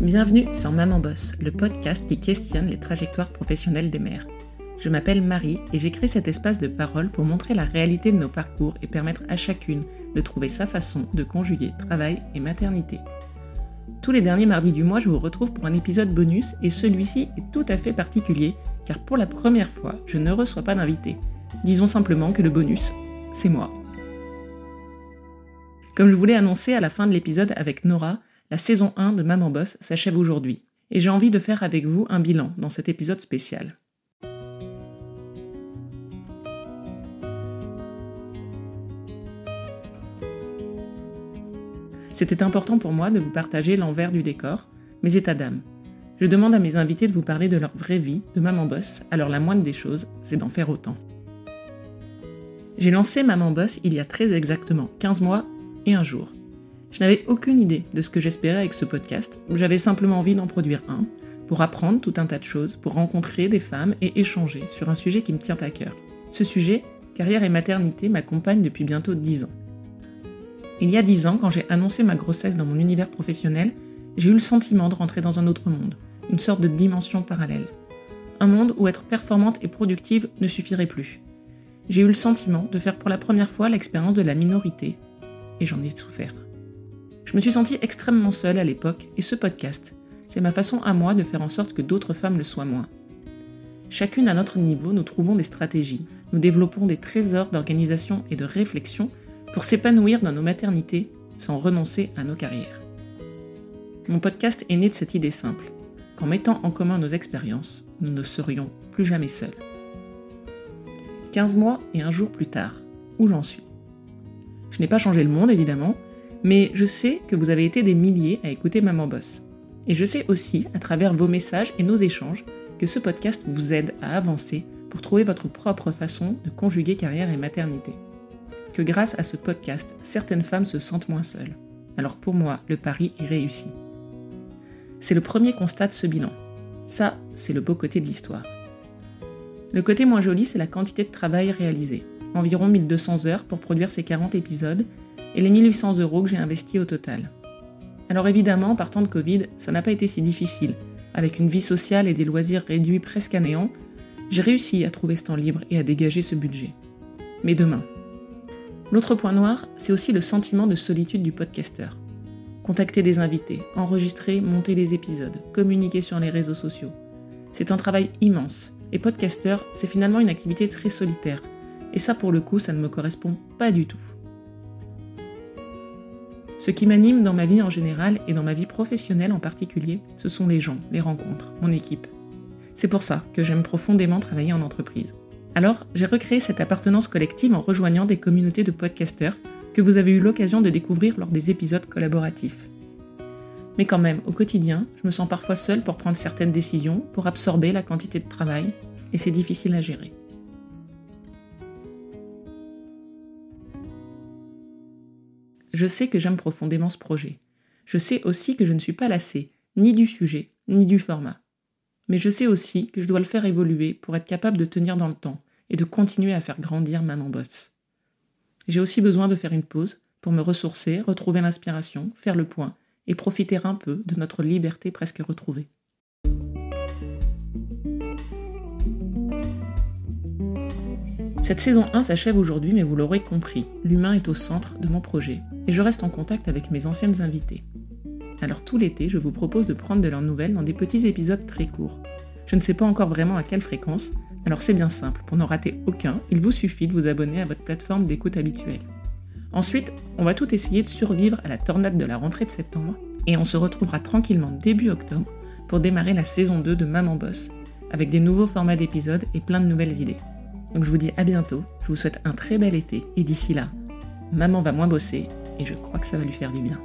Bienvenue sur Maman Boss, le podcast qui questionne les trajectoires professionnelles des mères. Je m'appelle Marie et créé cet espace de parole pour montrer la réalité de nos parcours et permettre à chacune de trouver sa façon de conjuguer travail et maternité. Tous les derniers mardis du mois, je vous retrouve pour un épisode bonus et celui-ci est tout à fait particulier car pour la première fois, je ne reçois pas d'invité. Disons simplement que le bonus, c'est moi. Comme je voulais annoncer à la fin de l'épisode avec Nora, la saison 1 de Maman Boss s'achève aujourd'hui, et j'ai envie de faire avec vous un bilan dans cet épisode spécial. C'était important pour moi de vous partager l'envers du décor, mes états d'âme. Je demande à mes invités de vous parler de leur vraie vie de maman boss, alors la moindre des choses, c'est d'en faire autant. J'ai lancé Maman Boss il y a très exactement 15 mois et un jour. Je n'avais aucune idée de ce que j'espérais avec ce podcast, j'avais simplement envie d'en produire un, pour apprendre tout un tas de choses, pour rencontrer des femmes et échanger sur un sujet qui me tient à cœur. Ce sujet, carrière et maternité, m'accompagne depuis bientôt 10 ans. Il y a 10 ans, quand j'ai annoncé ma grossesse dans mon univers professionnel, j'ai eu le sentiment de rentrer dans un autre monde, une sorte de dimension parallèle. Un monde où être performante et productive ne suffirait plus. J'ai eu le sentiment de faire pour la première fois l'expérience de la minorité, et j'en ai souffert. Je me suis sentie extrêmement seule à l'époque et ce podcast, c'est ma façon à moi de faire en sorte que d'autres femmes le soient moins. Chacune à notre niveau, nous trouvons des stratégies, nous développons des trésors d'organisation et de réflexion pour s'épanouir dans nos maternités sans renoncer à nos carrières. Mon podcast est né de cette idée simple, qu'en mettant en commun nos expériences, nous ne serions plus jamais seuls. 15 mois et un jour plus tard, où j'en suis? Je n'ai pas changé le monde évidemment, mais je sais que vous avez été des milliers à écouter Maman Boss. Et je sais aussi, à travers vos messages et nos échanges, que ce podcast vous aide à avancer pour trouver votre propre façon de conjuguer carrière et maternité. Que grâce à ce podcast, certaines femmes se sentent moins seules. Alors pour moi, le pari est réussi. C'est le premier constat de ce bilan. Ça, c'est le beau côté de l'histoire. Le côté moins joli, c'est la quantité de travail réalisé. Environ 1200 heures pour produire ces 40 épisodes et les 1800 euros que j'ai investis au total. Alors évidemment, partant de Covid, ça n'a pas été si difficile. Avec une vie sociale et des loisirs réduits presque à néant, j'ai réussi à trouver ce temps libre et à dégager ce budget. Mais demain. L'autre point noir, c'est aussi le sentiment de solitude du podcasteur. Contacter des invités, enregistrer, monter les épisodes, communiquer sur les réseaux sociaux. C'est un travail immense. Et podcasteur, c'est finalement une activité très solitaire. Et ça, pour le coup, ça ne me correspond pas du tout. Ce qui m'anime dans ma vie en général et dans ma vie professionnelle en particulier, ce sont les gens, les rencontres, mon équipe. C'est pour ça que j'aime profondément travailler en entreprise. Alors, j'ai recréé cette appartenance collective en rejoignant des communautés de podcasteurs que vous avez eu l'occasion de découvrir lors des épisodes collaboratifs. Mais quand même, au quotidien, je me sens parfois seule pour prendre certaines décisions, pour absorber la quantité de travail, et c'est difficile à gérer. Je sais que j'aime profondément ce projet. Je sais aussi que je ne suis pas lassée, ni du sujet, ni du format. Mais je sais aussi que je dois le faire évoluer pour être capable de tenir dans le temps et de continuer à faire grandir Maman Boss. J'ai aussi besoin de faire une pause pour me ressourcer, retrouver l'inspiration, faire le point et profiter un peu de notre liberté presque retrouvée. Cette saison 1 s'achève aujourd'hui, mais vous l'aurez compris, l'humain est au centre de mon projet et je reste en contact avec mes anciennes invitées. Alors tout l'été, je vous propose de prendre de leurs nouvelles dans des petits épisodes très courts. Je ne sais pas encore vraiment à quelle fréquence, alors c'est bien simple, pour n'en rater aucun, il vous suffit de vous abonner à votre plateforme d'écoute habituelle. Ensuite, on va tout essayer de survivre à la tornade de la rentrée de septembre, et on se retrouvera tranquillement début octobre pour démarrer la saison 2 de Maman Boss, avec des nouveaux formats d'épisodes et plein de nouvelles idées. Donc je vous dis à bientôt, je vous souhaite un très bel été et d'ici là, maman va moins bosser et je crois que ça va lui faire du bien.